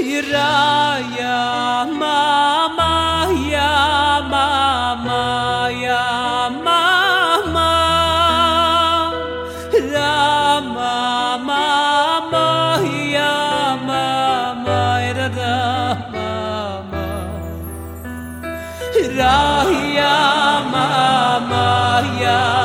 Raya mama ya mama ya mama mama mama mama mama mama mama.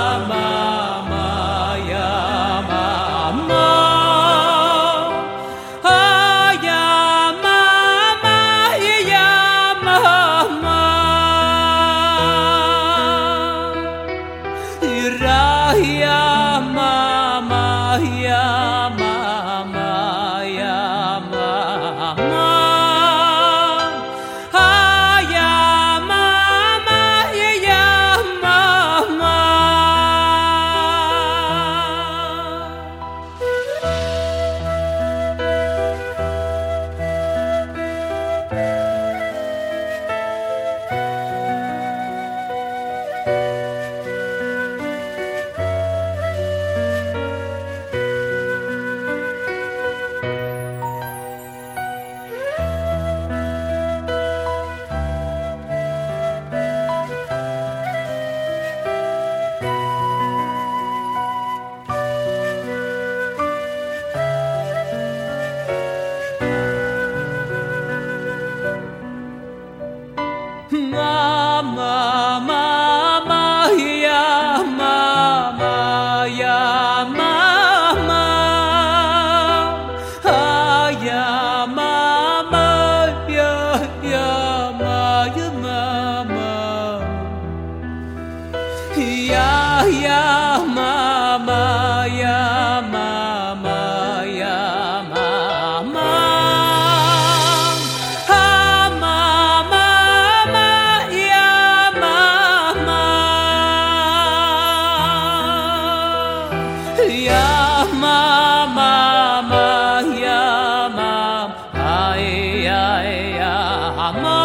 Mama.